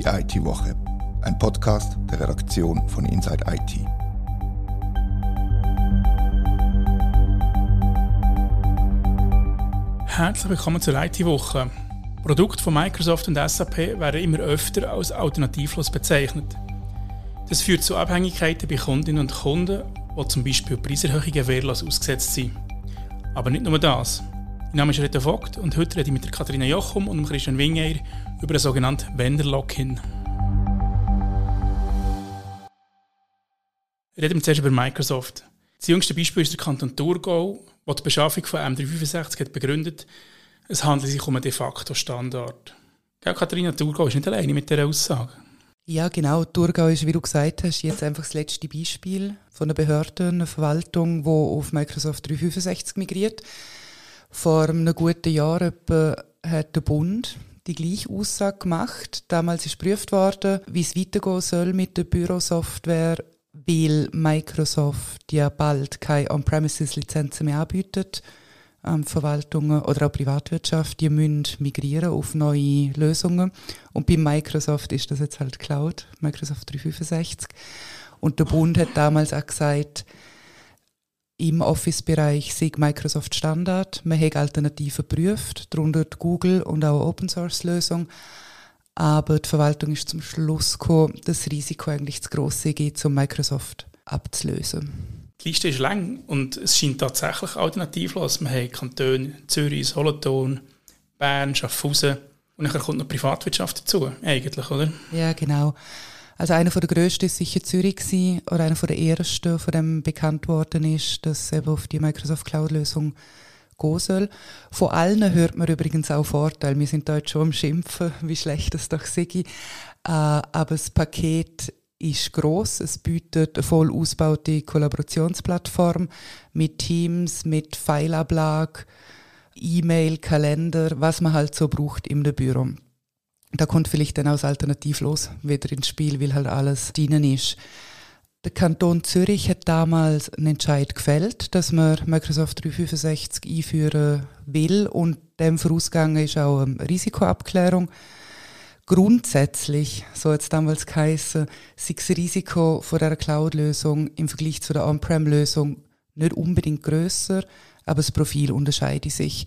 Die IT-Woche, ein Podcast der Redaktion von Inside IT. Herzlich willkommen zur IT-Woche. Produkte von Microsoft und SAP werden immer öfter als alternativlos bezeichnet. Das führt zu Abhängigkeiten bei Kundinnen und Kunden, die zum Beispiel Preiserhöhungen wehrlos ausgesetzt sind. Aber nicht nur das. Mein Name ist Rita Vogt und heute rede ich mit Katharina Jochum und Christian Wingeir über ein sogenanntes Vendor-Lock-in. Reden wir zuerst über Microsoft. Das jüngste Beispiel ist der Kanton Thurgau, der die Beschaffung von M365 hat begründet. Es handelt sich um einen de facto Standard. Ja, Katharina, Thurgau ist nicht alleine mit dieser Aussage. Ja, genau. Thurgau ist, wie du gesagt hast, jetzt einfach das letzte Beispiel von einer Behörde, einer Verwaltung, die auf Microsoft 365 migriert. Vor einem guten Jahr etwa hat der Bund die gleiche Aussage gemacht. Damals ist geprüft worden, wie es weitergehen soll mit der Bürosoftware, weil Microsoft ja bald keine On-Premises-Lizenzen mehr anbietet. Ähm, Verwaltungen oder auch Privatwirtschaft, die müssen migrieren auf neue Lösungen. Und bei Microsoft ist das jetzt halt Cloud, Microsoft 365. Und der Bund hat damals auch gesagt, im Office-Bereich sei Microsoft Standard. Man hat Alternativen geprüft, darunter Google und auch Open-Source-Lösung. Aber die Verwaltung ist zum Schluss gekommen, dass das Risiko eigentlich zu gross ist, um Microsoft abzulösen. Die Liste ist lang und es scheint tatsächlich alternativlos. Wir haben Kantone Zürich, Solothurn, Bern, Schaffhausen und dann kommt noch Privatwirtschaft dazu, eigentlich, oder? Ja, genau. Also einer der grössten war sicher Zürich gewesen, oder einer der ersten, von dem bekannt worden ist, dass eben auf die Microsoft Cloud-Lösung gehen soll. Von allen hört man übrigens auch Vorteile. Wir sind da jetzt schon am Schimpfen, wie schlecht das doch sei. Äh, aber das Paket ist groß. Es bietet eine voll ausgebaute Kollaborationsplattform mit Teams, mit Fileablage, E-Mail, Kalender, was man halt so braucht im Büro da kommt vielleicht dann auch alternativlos wieder ins Spiel, weil halt alles drinnen ist. Der Kanton Zürich hat damals einen Entscheid gefällt, dass man Microsoft 365 einführen will und dem vorausgegangen ist auch eine Risikoabklärung. Grundsätzlich, so hat es damals geheißen, sei das Risiko von dieser Cloud-Lösung im Vergleich zu der On-Prem-Lösung nicht unbedingt grösser, aber das Profil unterscheidet sich.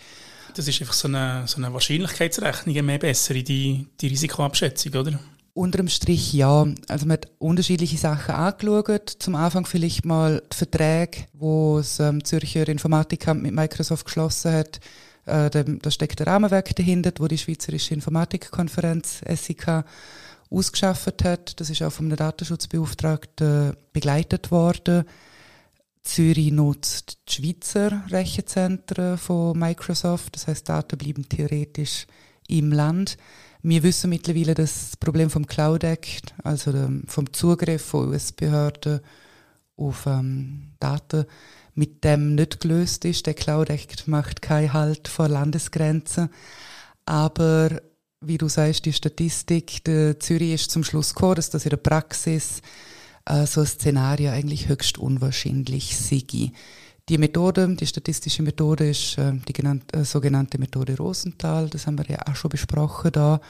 Das ist einfach so eine, so eine Wahrscheinlichkeitsrechnung, mehr bessere, die, die Risikoabschätzung, oder? Unterm Strich ja. Also man hat unterschiedliche Sachen angeschaut. Zum Anfang vielleicht mal die Verträge, wo das ähm, Zürcher Informatikamt mit Microsoft geschlossen hat. Äh, da steckt ein Rahmenwerk dahinter, wo die Schweizerische Informatikkonferenz SIK ausgeschafft hat. Das ist auch vom Datenschutzbeauftragten begleitet worden. Zürich nutzt die Schweizer Rechenzentren von Microsoft, das heißt, Daten bleiben theoretisch im Land. Wir wissen mittlerweile, dass das Problem vom Cloud Act, also vom Zugriff von US-Behörden auf ähm, Daten, mit dem nicht gelöst ist. Der Cloud Act macht keinen Halt vor Landesgrenzen. Aber wie du sagst, die Statistik, der Zürich ist zum Schluss gekommen, dass das in der Praxis äh, so ein Szenario eigentlich höchst unwahrscheinlich sei. Die Methode, die statistische Methode ist äh, die genannte, äh, sogenannte Methode Rosenthal, das haben wir ja auch schon besprochen da,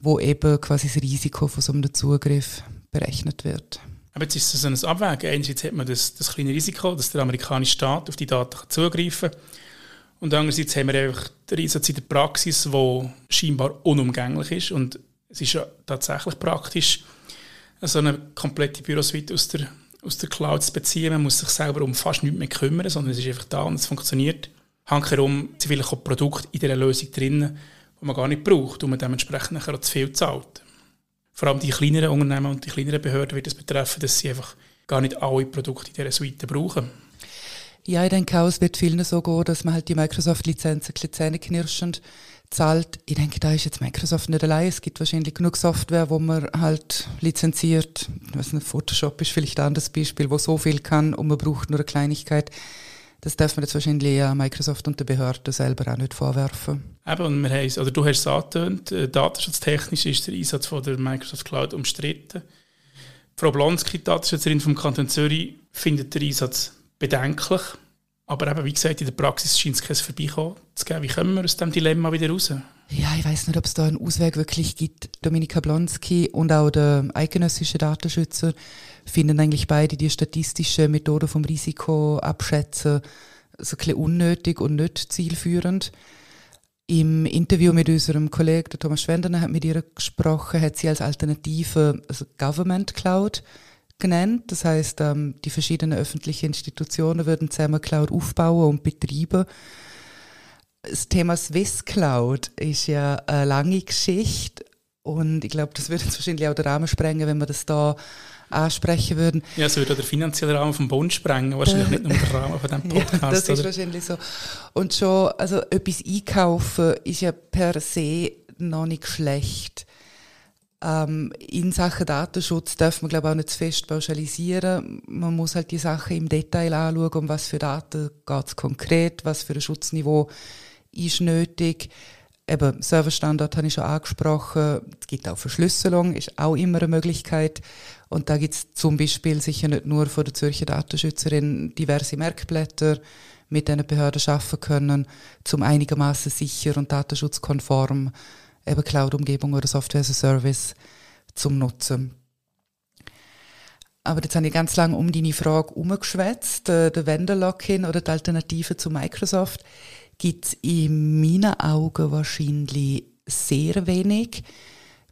wo eben quasi das Risiko von so einem Zugriff berechnet wird. Aber jetzt ist es so ein Abwägen. Einerseits hat man das, das kleine Risiko, dass der amerikanische Staat auf die Daten zugreifen kann. Und andererseits haben wir einfach den Einsatz in der Praxis, der scheinbar unumgänglich ist. Und es ist ja tatsächlich praktisch, so eine komplette Bürosuite aus der, aus der Cloud zu beziehen. Man muss sich selber um fast nichts mehr kümmern, sondern es ist einfach da und es funktioniert. Handherum sind vielleicht Produkte in dieser Lösung drin, die man gar nicht braucht und man dementsprechend nachher auch zu viel zahlt. Vor allem die kleineren Unternehmen und die kleineren Behörden wird es betreffen, dass sie einfach gar nicht alle Produkte in dieser Suite brauchen. Ja, ich denke auch, es wird vielen so gehen, dass man halt die Microsoft-Lizenzen zähneknirschend zahlt. Ich denke, da ist jetzt Microsoft nicht allein. Es gibt wahrscheinlich genug Software, wo man halt lizenziert. Ich weiß nicht, Photoshop ist vielleicht ein anderes Beispiel, wo so viel kann und man braucht nur eine Kleinigkeit. Das darf man jetzt wahrscheinlich eher Microsoft und der Behörde selber auch nicht vorwerfen. Eben, und wir haben, oder du hast es angetönt, äh, datenschutztechnisch ist der Einsatz von der Microsoft Cloud umstritten. Frau Blonski, Datenschutzlerin vom Kanton Zürich, findet den Einsatz bedenklich. Aber eben, wie gesagt, in der Praxis scheint es kein Vorbeikommen zu geben. Wie kommen wir aus diesem Dilemma wieder raus? Ja, ich weiß nicht, ob es da einen Ausweg wirklich gibt. Dominika Blonski und auch der eidgenössische Datenschützer finden eigentlich beide die statistische Methode vom Risiko abschätzen so ein unnötig und nicht zielführend. Im Interview mit unserem Kollegen Thomas Schwendener hat mit ihr gesprochen, hat sie als Alternative also Government Cloud genannt. Das heißt, ähm, die verschiedenen öffentlichen Institutionen würden zusammen Cloud aufbauen und betreiben. Das Thema Swiss Cloud ist ja eine lange Geschichte und ich glaube, das würde jetzt wahrscheinlich auch den Rahmen sprengen, wenn wir das da ansprechen würden. Ja, es würde den finanziellen Rahmen vom Bund sprengen, wahrscheinlich nicht nur den Rahmen von diesem Podcast. ja, das ist oder? wahrscheinlich so. Und schon, also etwas einkaufen ist ja per se noch nicht schlecht. Ähm, in Sachen Datenschutz darf man, glaube auch nicht zu fest pauschalisieren. Man muss halt die Sachen im Detail anschauen, um was für Daten geht es konkret, was für ein Schutzniveau ist nötig. Eben, Serverstandard habe ich schon angesprochen. Es gibt auch Verschlüsselung, ist auch immer eine Möglichkeit. Und da gibt es zum Beispiel sicher nicht nur von der Zürcher Datenschützerin diverse Merkblätter, mit denen Behörden schaffen können, zum einigermaßen sicher und datenschutzkonform eben Cloud-Umgebung oder Software as a Service zum Nutzen. Aber jetzt habe ich ganz lange um deine Frage herumgeschwätzt. Der, der Vendor-Lock-in oder die Alternative zu Microsoft gibt es in meinen Augen wahrscheinlich sehr wenig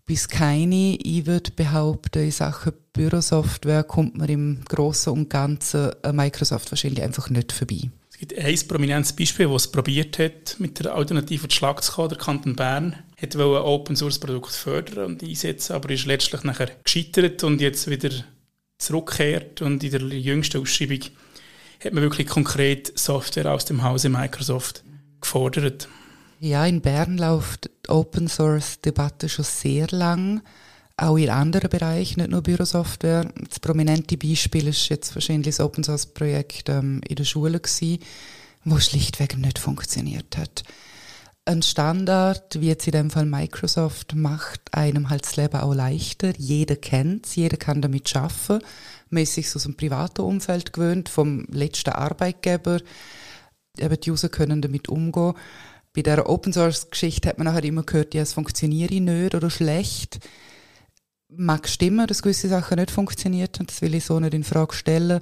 bis keine. Ich würde behaupten, in Sachen Bürosoftware kommt man im Großen und Ganzen an Microsoft wahrscheinlich einfach nicht vorbei. Es gibt ein prominentes Beispiel, das es probiert hat, mit der Alternative zu Schlag zu kommen. Der Kanton Bern hat ein Open Source Produkt fördern und einsetzen, aber ist letztlich nachher gescheitert und jetzt wieder zurückkehrt und in der jüngsten Ausschreibung hat man wirklich konkret Software aus dem Hause Microsoft gefordert. Ja, in Bern läuft die Open Source Debatte schon sehr lang, auch in anderen Bereichen, nicht nur Bürosoftware. Das prominente Beispiel ist jetzt wahrscheinlich das Open Source Projekt ähm, in der Schule gewesen, wo schlichtweg nicht funktioniert hat. Ein Standard, wie jetzt in dem Fall Microsoft, macht einem halt das Leben auch leichter. Jeder kennt es, jeder kann damit arbeiten. Man ist sich aus dem privaten Umfeld gewöhnt, vom letzten Arbeitgeber. Eben die User können damit umgehen bei der Open Source Geschichte hat man nachher immer gehört, ja, es funktioniert nicht oder schlecht. Mag stimmen, dass gewisse Sachen nicht funktioniert und das will ich so nicht in Frage stellen.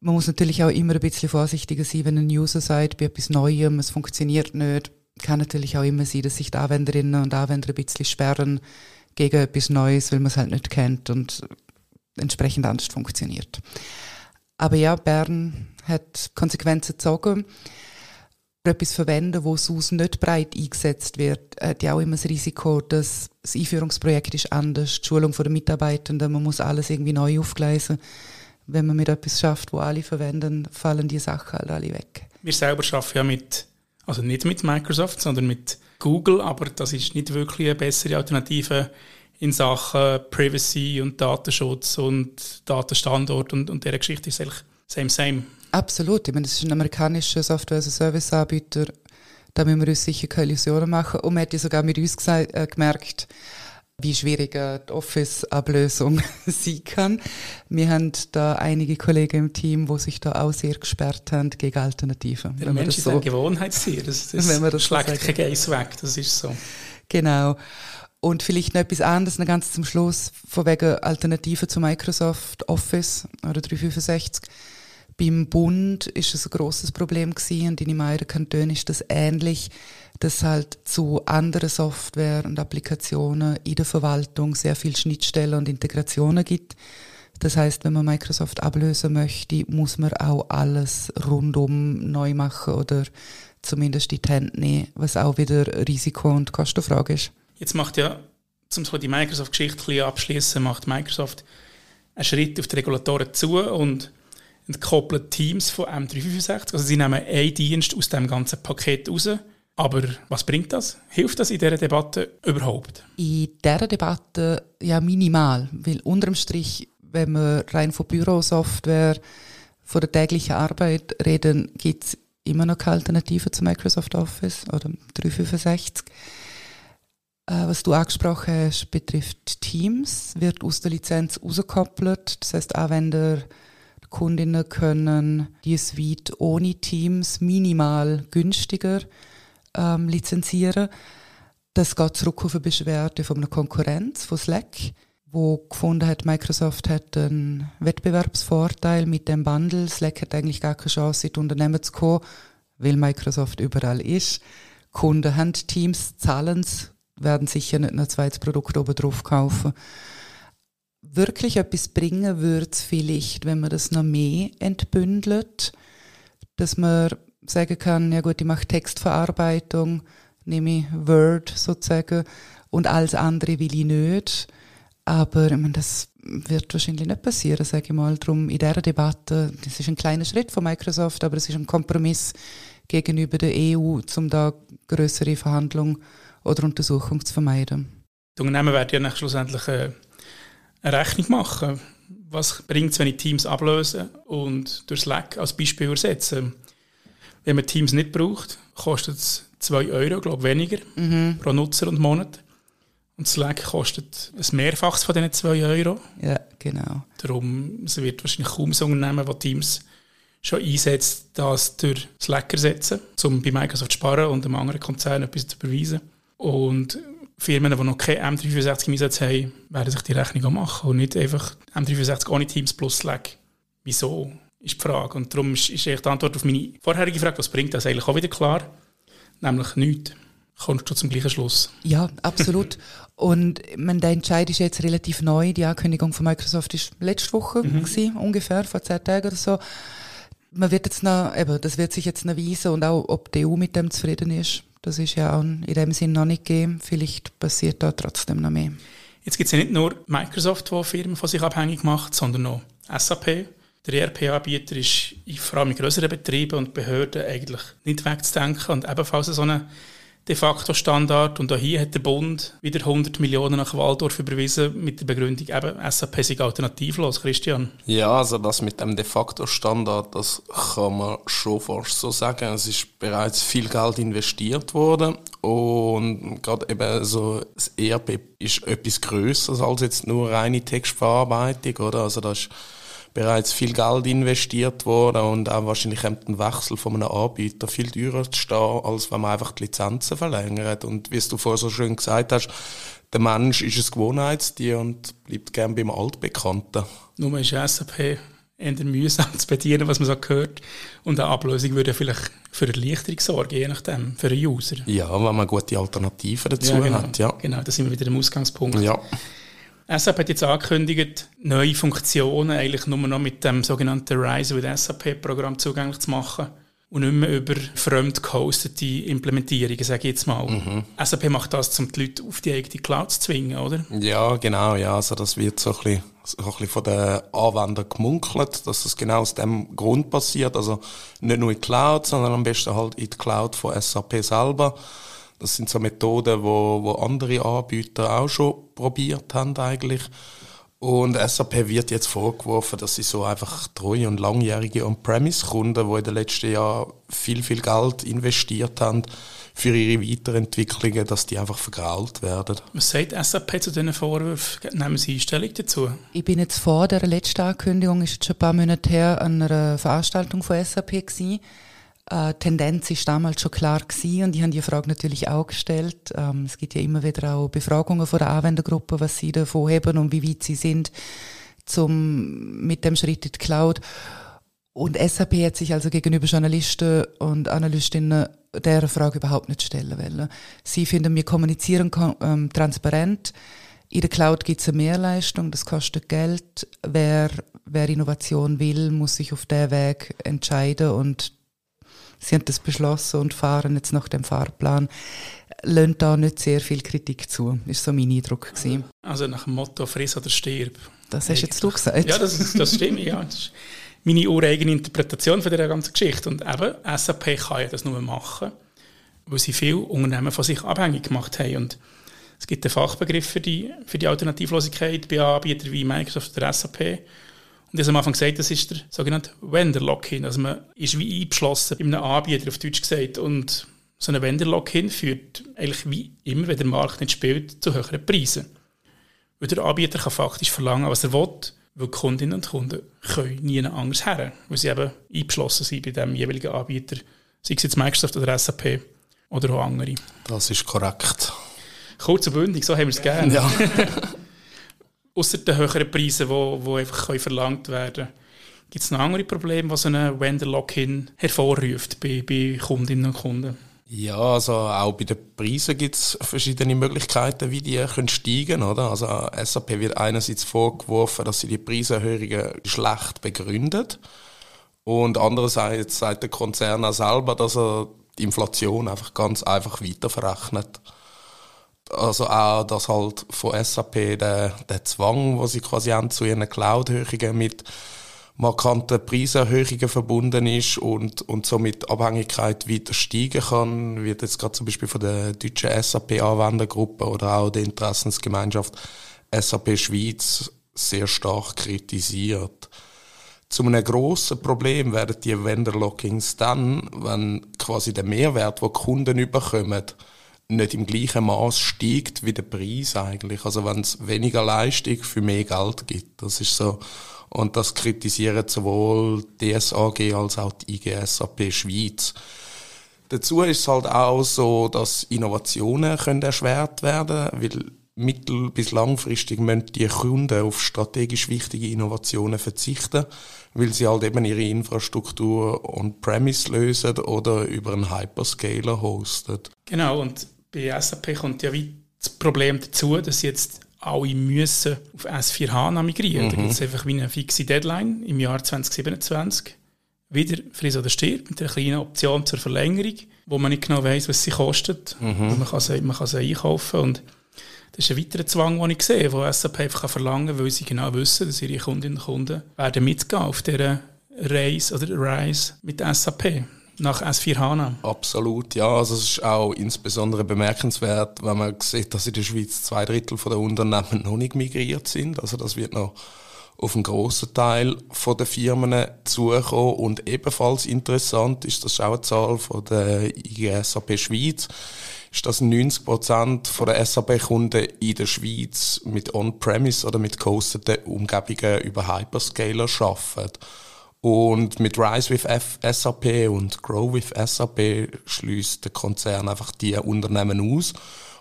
Man muss natürlich auch immer ein bisschen vorsichtiger sein, wenn ein User sagt, bei etwas Neuem, es funktioniert nicht. Kann natürlich auch immer sein, dass sich die Anwenderinnen und Anwender ein bisschen sperren gegen etwas Neues, weil man es halt nicht kennt und entsprechend anders funktioniert. Aber ja, Bern hat Konsequenzen gezogen etwas verwenden, wo sonst nicht breit eingesetzt wird, hat ja auch immer das Risiko, dass das Einführungsprojekt ist anders, die Schulung der Mitarbeitenden, man muss alles irgendwie neu aufgleisen. Wenn man mit etwas schafft, wo alle verwenden, fallen die Sachen halt alle weg. Wir selber arbeiten ja mit, also nicht mit Microsoft, sondern mit Google, aber das ist nicht wirklich eine bessere Alternative in Sachen Privacy und Datenschutz und Datenstandort und, und dieser Geschichte ist eigentlich same, same. Absolut. Ich meine, das ist ein amerikanischer Software-as-a-Service-Anbieter. Da müssen wir uns sicher keine Illusionen machen. Und man hat ja sogar mit uns gesagt, äh, gemerkt, wie schwierig die Office-Ablösung sein kann. Wir haben da einige Kollegen im Team, die sich da auch sehr gesperrt haben gegen Alternativen. Der Mensch ist so, ein Gewohnheitstier. Das, das, wenn man das schlägt so kein Geiss weg. Das ist so. Genau. Und vielleicht noch etwas anderes, noch ganz zum Schluss, von wegen Alternativen zu Microsoft Office oder 365 beim Bund ist es ein großes Problem gewesen und in meinen Kantonen ist das ähnlich, dass halt zu anderen Software und Applikationen in der Verwaltung sehr viel Schnittstellen und Integrationen gibt. Das heißt, wenn man Microsoft ablösen möchte, muss man auch alles rundum neu machen oder zumindest die Hände nehmen, was auch wieder Risiko- und Kostenfrage ist. Jetzt macht ja, zum die Microsoft-Geschichte abschließen, macht Microsoft einen Schritt auf die Regulatoren zu und entkoppeln Teams von M365. Also sie nehmen einen Dienst aus dem ganzen Paket raus. Aber was bringt das? Hilft das in dieser Debatte überhaupt? In dieser Debatte ja minimal, weil unterm Strich, wenn wir rein von Bürosoftware, von der täglichen Arbeit reden, gibt es immer noch keine Alternative zu Microsoft Office oder 365. Äh, was du angesprochen hast, betrifft Teams, wird aus der Lizenz rausgekoppelt. Das heißt, Anwender Kundinnen können die Suite ohne Teams minimal günstiger ähm, lizenzieren. Das geht zurück auf eine Beschwerde von einer Konkurrenz, von Slack, wo gefunden hat, Microsoft hat einen Wettbewerbsvorteil mit dem Bundle. Slack hat eigentlich gar keine Chance, in die Unternehmen zu kommen, weil Microsoft überall ist. Kunden haben Teams, zahlen es, werden sicher nicht ein zweites Produkt oben drauf kaufen. Wirklich etwas bringen würde es vielleicht, wenn man das noch mehr entbündelt, dass man sagen kann, ja gut, ich mache Textverarbeitung, nehme ich Word sozusagen und alles andere will ich nicht. Aber ich meine, das wird wahrscheinlich nicht passieren, sage ich mal. Darum in dieser Debatte, das ist ein kleiner Schritt von Microsoft, aber es ist ein Kompromiss gegenüber der EU, um da größere Verhandlungen oder Untersuchungen zu vermeiden. Die Unternehmen werden ja schlussendlich äh, eine Rechnung machen. Was bringt es, wenn ich Teams ablöse und durch Slack als Beispiel ersetze? Wenn man Teams nicht braucht, kostet es 2 Euro, glaube ich, weniger mhm. pro Nutzer und Monat. Und Slack kostet ein Mehrfaches von diesen 2 Euro. Ja, genau. Darum es wird wahrscheinlich kaum so Unternehmen, die Teams schon einsetzt, das durch Slack ersetzen, um bei Microsoft zu sparen und einem anderen Konzern etwas zu überweisen. Und Firmen, die noch kein M365 im Einsatz haben, werden sich die Rechnung auch machen und nicht einfach M365 ohne Teams plus Slack. Wieso? Ist die Frage. Und darum ist, ist die Antwort auf meine vorherige Frage, was bringt das eigentlich auch wieder klar? Nämlich nichts. Kommst du zum gleichen Schluss? Ja, absolut. und man, der Entscheid ist jetzt relativ neu. Die Ankündigung von Microsoft ist letzte Woche, mhm. gewesen, ungefähr, vor zehn Tagen oder so. Man wird jetzt noch, eben, das wird sich jetzt noch weisen und auch, ob die EU mit dem zufrieden ist. Das ist ja auch in dem Sinn noch nicht gegeben. Vielleicht passiert da trotzdem noch mehr. Jetzt gibt es ja nicht nur Microsoft, die Firmen von sich abhängig macht, sondern noch SAP. Der ERP-Anbieter ist vor allem in größeren Betrieben und Behörden eigentlich nicht wegzudenken und ebenfalls so eine de facto Standard. Und auch hier hat der Bund wieder 100 Millionen nach Waldorf überwiesen mit der Begründung, eben SAP sei alternativlos. Christian? Ja, also das mit dem de facto Standard, das kann man schon fast so sagen. Es ist bereits viel Geld investiert worden und gerade eben so das ERP ist etwas Größeres als jetzt nur reine Textverarbeitung, oder? Also das ist bereits viel Geld investiert worden und auch wahrscheinlich kommt ein Wechsel von einem Anbieter viel teurer zu stehen, als wenn man einfach die Lizenzen verlängert. Und wie du vorher so schön gesagt hast, der Mensch ist ein Gewohnheitstier und bleibt gern beim Altbekannten. Nur ist SAP eher mühsam zu bedienen, was man so gehört. Und eine Ablösung würde vielleicht für Erleichterung sorgen, je nachdem, für einen User. Ja, wenn man gute Alternativen dazu ja, genau. hat. Ja, genau, da sind wir wieder im Ausgangspunkt. Ja. SAP hat jetzt angekündigt, neue Funktionen eigentlich nur noch mit dem sogenannten Rise with SAP-Programm zugänglich zu machen und nicht mehr über fremd gehostete Implementierungen, sage ich jetzt mal. Mhm. SAP macht das, um die Leute auf die eigene Cloud zu zwingen, oder? Ja, genau. Ja, also das wird so ein bisschen, so ein bisschen von den Anwendern gemunkelt, dass es genau aus dem Grund passiert. Also nicht nur in die Cloud, sondern am besten halt in die Cloud von SAP selber. Das sind so Methoden, wo, wo andere Anbieter auch schon probiert haben eigentlich. Und SAP wird jetzt vorgeworfen, dass sie so einfach treue und langjährige On-Premise-Kunden, die in den letzten Jahren viel, viel Geld investiert haben für ihre Weiterentwicklungen, dass die einfach vergrault werden. Was sagt SAP zu diesen Vorwürfen? Nehmen Sie Stellung dazu? Ich bin jetzt vor der letzten Ankündigung, ist jetzt schon ein paar Monate her, an einer Veranstaltung von SAP gewesen äh, Tendenz ist damals schon klar gewesen und ich habe die Frage natürlich auch gestellt. Ähm, es gibt ja immer wieder auch Befragungen von der Anwendergruppe, was sie davon haben und wie weit sie sind zum, mit dem Schritt in die Cloud. Und SAP hat sich also gegenüber Journalisten und Analystinnen der Frage überhaupt nicht stellen wollen. Sie finden, wir kommunizieren ähm, transparent. In der Cloud gibt es eine Mehrleistung, das kostet Geld. Wer, wer Innovation will, muss sich auf der Weg entscheiden und sie haben das beschlossen und fahren jetzt nach dem Fahrplan, lönt da nicht sehr viel Kritik zu. Ist so mein Eindruck gewesen. Also nach dem Motto «Friss oder stirb». Das hast jetzt du gesagt. Ja, das, das stimmt, ja. Das ist meine ureigene Interpretation von dieser ganzen Geschichte. Und eben, SAP kann ja das nur machen, weil sie viele Unternehmen von sich abhängig gemacht haben. Und es gibt einen Fachbegriff für die, für die Alternativlosigkeit bei Anbietern wie Microsoft oder SAP. Und ich habe am Anfang gesagt, das ist der sogenannte Vendor-Lock-in. Also man ist wie eingeschlossen bei einem Anbieter, auf Deutsch gesagt. Und so ein Vendor-Lock-in führt eigentlich wie immer, wenn der Markt nicht spielt, zu höheren Preisen. Weil der Anbieter kann faktisch verlangen, was er will. weil die Kundinnen und Kunden können nie anders her, weil sie eben eingeschlossen sind bei dem jeweiligen Anbieter, sei es jetzt Microsoft oder SAP oder auch andere. Das ist korrekt. Kurz und bündig, so haben wir es gerne. Ja. Außer den höheren Preisen, die wo, einfach können verlangt werden Gibt es noch andere Probleme, die so ein Vendor-Lock-in hervorruft bei, bei Kundinnen und Kunden? Ja, also auch bei den Preisen gibt es verschiedene Möglichkeiten, wie die können steigen können. Also SAP wird einerseits vorgeworfen, dass sie die Preiserhöhungen schlecht begründet. Und andererseits sagt der Konzern auch selber, dass er die Inflation einfach ganz einfach weiterverrechnet. Also auch, dass halt von SAP der, der Zwang, wo sie quasi haben zu ihren Cloud-Höchungen mit markanten Preiserhöhungen verbunden ist und, und somit Abhängigkeit weiter steigen kann, wird jetzt gerade zum Beispiel von der deutschen SAP-Anwendergruppe oder auch der Interessensgemeinschaft SAP Schweiz sehr stark kritisiert. Zu einem grossen Problem werden die Vendor-Lockings dann, wenn quasi der Mehrwert, den Kunden überkommen, nicht im gleichen Maß steigt wie der Preis eigentlich. Also wenn es weniger Leistung für mehr Geld gibt. Das ist so und das kritisieren sowohl die SAG als auch die IGSAP Schweiz. Dazu ist es halt auch so, dass Innovationen können erschwert werden, weil mittel- bis langfristig müssen die Kunden auf strategisch wichtige Innovationen verzichten, weil sie halt eben ihre Infrastruktur on-premise lösen oder über einen Hyperscaler hosten. Genau, und bei SAP kommt ja wie das Problem dazu, dass jetzt alle müssen auf S4 HANA migrieren. Mhm. Da gibt es einfach wie eine fixe Deadline im Jahr 2027. Wieder friss oder stirbt mit einer kleinen Option zur Verlängerung, wo man nicht genau weiß, was sie kostet. Mhm. Man, kann sie, man kann sie einkaufen. Und das ist ein weiterer Zwang, den ich sehe, den SAP einfach verlangen kann, weil sie genau wissen, dass ihre Kundinnen und Kunden werden mitgehen auf dieser Reise oder Reise mit SAP nach S4 HANA. Absolut, ja. Also es ist auch insbesondere bemerkenswert, wenn man sieht, dass in der Schweiz zwei Drittel der Unternehmen noch nicht migriert sind. Also das wird noch auf einen grossen Teil der Firmen zukommen. Und ebenfalls interessant ist, das ist auch eine Zahl von der IGSAP Schweiz, ist, dass 90 Prozent der SAP-Kunden in der Schweiz mit On-Premise oder mit gehosteten Umgebungen über Hyperscaler arbeiten. Und mit Rise with F SAP und Grow with SAP schließt der Konzern einfach die Unternehmen aus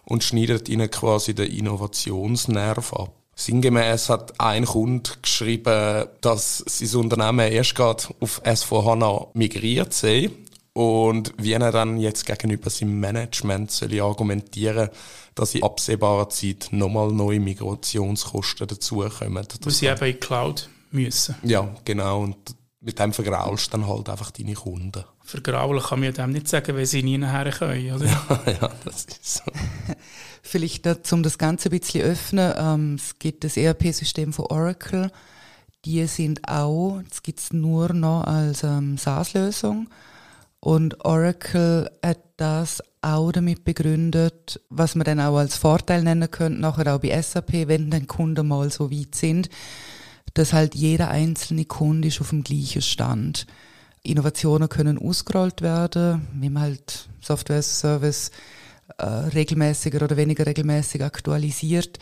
und schneidet ihnen quasi den Innovationsnerv ab. Sinngemäß hat ein Kunde geschrieben, dass sein Unternehmen erst gerade auf S4HANA migriert sei und wie er dann jetzt gegenüber seinem Management soll argumentieren dass in absehbarer Zeit nochmal neue Migrationskosten dazukommen. Weil sie eben in die Cloud müssen. Ja, genau. Und mit dem vergraulst du dann halt einfach deine Kunden. Vergraulen kann man dem nicht sagen, weil sie nie nachher können, oder? Ja, ja das ist so. Vielleicht um das Ganze ein bisschen öffnen, ähm, es gibt das ERP-System von Oracle. Die sind auch, das gibt es nur noch als ähm, SaaS-Lösung. Und Oracle hat das auch damit begründet, was man dann auch als Vorteil nennen könnte, nachher auch bei SAP, wenn dann Kunden mal so weit sind, dass halt jeder einzelne Kunde ist auf dem gleichen Stand. Innovationen können ausgerollt werden, wie man halt Software as Service äh, regelmäßiger oder weniger regelmäßig aktualisiert.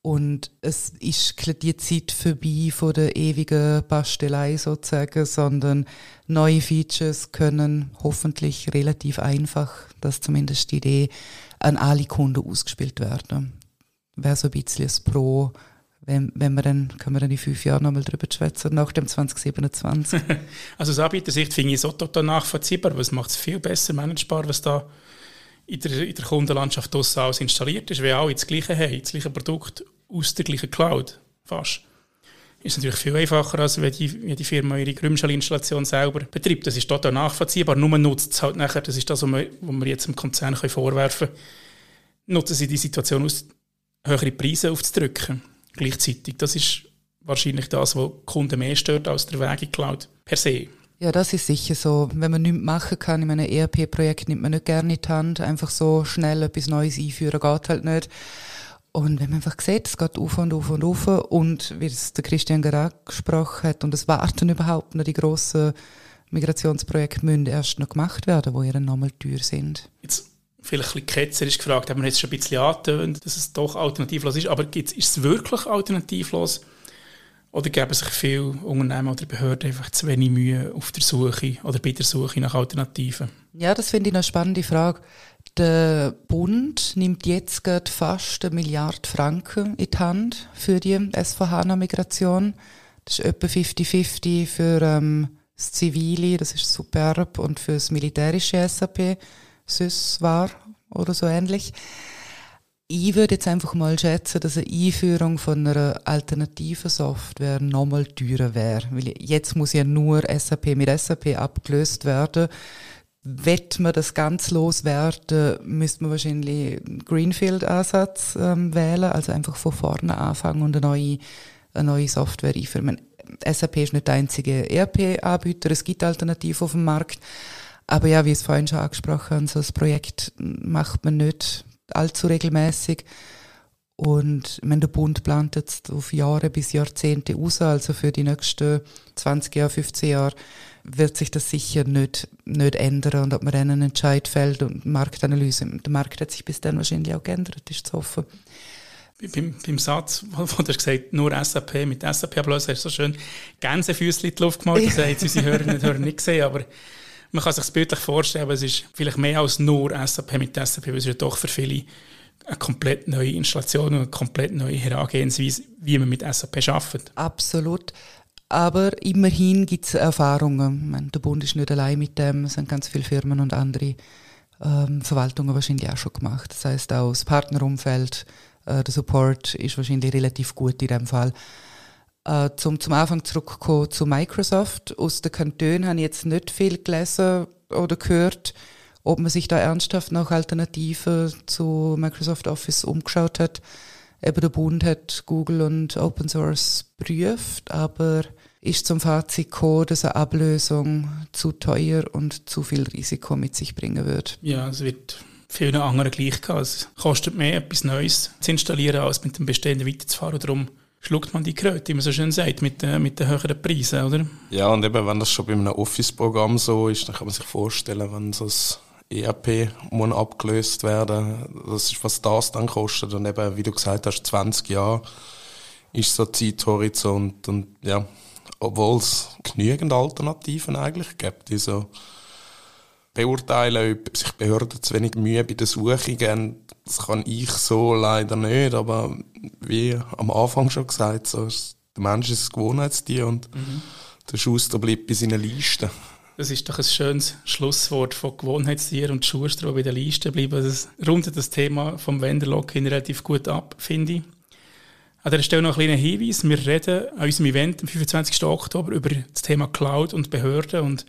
Und es ist die Zeit vorbei von der ewigen Bastelei sozusagen, sondern neue Features können hoffentlich relativ einfach, das zumindest die Idee, an alle Kunden ausgespielt werden. Wäre so ein bisschen das Pro wenn, wenn wir dann, können wir dann in fünf Jahren nochmal drüber schwätzen, nach dem 2027. also aus Anbietersicht finde ich es auch total nachvollziehbar, weil es macht es viel besser managebar, was da in der, in der Kundenlandschaft alles installiert ist, weil alle das gleiche haben, das gleiche Produkt aus der gleichen Cloud, fast. Ist natürlich viel einfacher, als wenn die, wenn die Firma ihre Grümschel-Installation selber betreibt. Das ist total nachvollziehbar, nur nutzt es halt nachher, das ist das, was wir, was wir jetzt dem Konzern vorwerfen können, nutzen sie die Situation aus, höhere Preise aufzudrücken gleichzeitig. Das ist wahrscheinlich das, was Kunden mehr stört als der Weg in Cloud per se. Ja, das ist sicher so. Wenn man nichts machen kann in einem ERP-Projekt, nimmt man nicht gerne in die Hand. Einfach so schnell etwas Neues einführen geht halt nicht. Und wenn man einfach sieht, es geht auf und auf und auf und wie es der Christian gerade gesprochen hat und es warten überhaupt noch die grossen Migrationsprojekte müssen erst noch gemacht werden, wo ihre nochmal teuer sind. Jetzt vielleicht ein bisschen ketzerisch gefragt, haben wir jetzt schon ein bisschen angetönt, dass es doch alternativlos ist, aber ist es wirklich alternativlos? Oder geben sich viele Unternehmen oder Behörden einfach zu wenig Mühe auf der Suche oder bei der Suche nach Alternativen? Ja, das finde ich eine spannende Frage. Der Bund nimmt jetzt gerade fast eine Milliarde Franken in die Hand für die SVH-Migration. Das ist etwa 50-50 für ähm, das Zivile, das ist superb, und für das militärische SAP, SYS war oder so ähnlich. Ich würde jetzt einfach mal schätzen, dass eine Einführung von einer alternativen Software nochmal teurer wäre. Weil jetzt muss ja nur SAP mit SAP abgelöst werden. Wett man das ganz loswerden, müsste man wahrscheinlich einen Greenfield-Ansatz ähm, wählen, also einfach von vorne anfangen und eine neue, eine neue Software einführen. SAP ist nicht der einzige ERP-Anbieter, es gibt Alternativen auf dem Markt. Aber ja, wie es vorhin schon angesprochen haben, so ein Projekt macht man nicht allzu regelmäßig. Und wenn der Bund plant jetzt auf Jahre bis Jahrzehnte aus, also für die nächsten 20 Jahre, 15 Jahre, wird sich das sicher nicht, nicht ändern. Und ob man dann einen Entscheid fällt und Marktanalyse, der Markt hat sich bis dann wahrscheinlich auch geändert, ist zu hoffen. Beim, beim Satz, wo, wo du hast gesagt nur SAP mit SAP ablösen, hast du so schön Gänsefüßchen in die Luft gemacht. Das haben jetzt unsere Hörerinnen und Hörer nicht gesehen, aber man kann sich das bildlich vorstellen, es ist vielleicht mehr als nur SAP mit SAP, weil es ja doch für viele eine komplett neue Installation und eine komplett neue Herangehensweise, wie man mit SAP arbeitet. Absolut. Aber immerhin gibt es Erfahrungen. Meine, der Bund ist nicht allein mit dem, es sind ganz viele Firmen und andere ähm, Verwaltungen wahrscheinlich auch schon gemacht. Das heißt auch das Partnerumfeld, äh, der Support ist wahrscheinlich relativ gut in dem Fall. Äh, zum, zum Anfang zurückkommen zu Microsoft. Aus den Kantonen habe ich jetzt nicht viel gelesen oder gehört, ob man sich da ernsthaft nach Alternativen zu Microsoft Office umgeschaut hat. Eben der Bund hat Google und Open Source prüft, aber ist zum Fazit gekommen, dass eine Ablösung zu teuer und zu viel Risiko mit sich bringen wird. Ja, es wird vielen anderen gleich gehen. Es kostet mehr, etwas Neues zu installieren, als mit dem Bestehenden weiterzufahren. Darum schluckt man die Kröte, wie man so schön sagt, mit, äh, mit den höheren Preisen, oder? Ja, und eben, wenn das schon bei einem Office-Programm so ist, dann kann man sich vorstellen, wenn so ein ERP muss abgelöst werden, das ist, was das dann kostet. Und eben, wie du gesagt hast, 20 Jahre ist so Zeithorizont. Und ja, obwohl es genügend Alternativen eigentlich gibt, die so beurteilen, ob sich Behörden zu wenig Mühe bei der Suche geben, das kann ich so leider nicht, aber wie am Anfang schon gesagt, so der Mensch ist ein Gewohnheitstier und mhm. der Schuster bleibt bei seinen Listen. Das ist doch ein schönes Schlusswort von Gewohnheitstier und Schuster, die bei der Liste bleiben. Das rundet das Thema vom Wenderlock-In relativ gut ab, finde ich. An dieser Stelle noch ein kleiner Hinweis. Wir reden an unserem Event am 25. Oktober über das Thema Cloud und Behörden und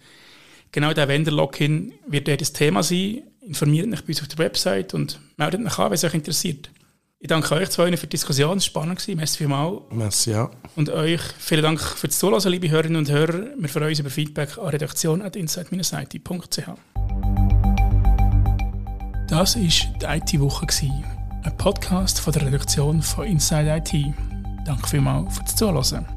genau der Vendor-Login wird dort das Thema sein. Informiert mich bei uns auf der Website und meldet mich an, wenn es euch interessiert. Ich danke euch zwei für die Diskussion, es war spannend. Merci vielmals. Merci, ja. Und euch vielen Dank für das Zuhören, liebe Hörerinnen und Hörer. Wir freuen uns über Feedback an redaktion.inside-it.ch. Das war die IT-Woche, ein Podcast von der Redaktion von Inside IT. Danke vielmals fürs Zuhören.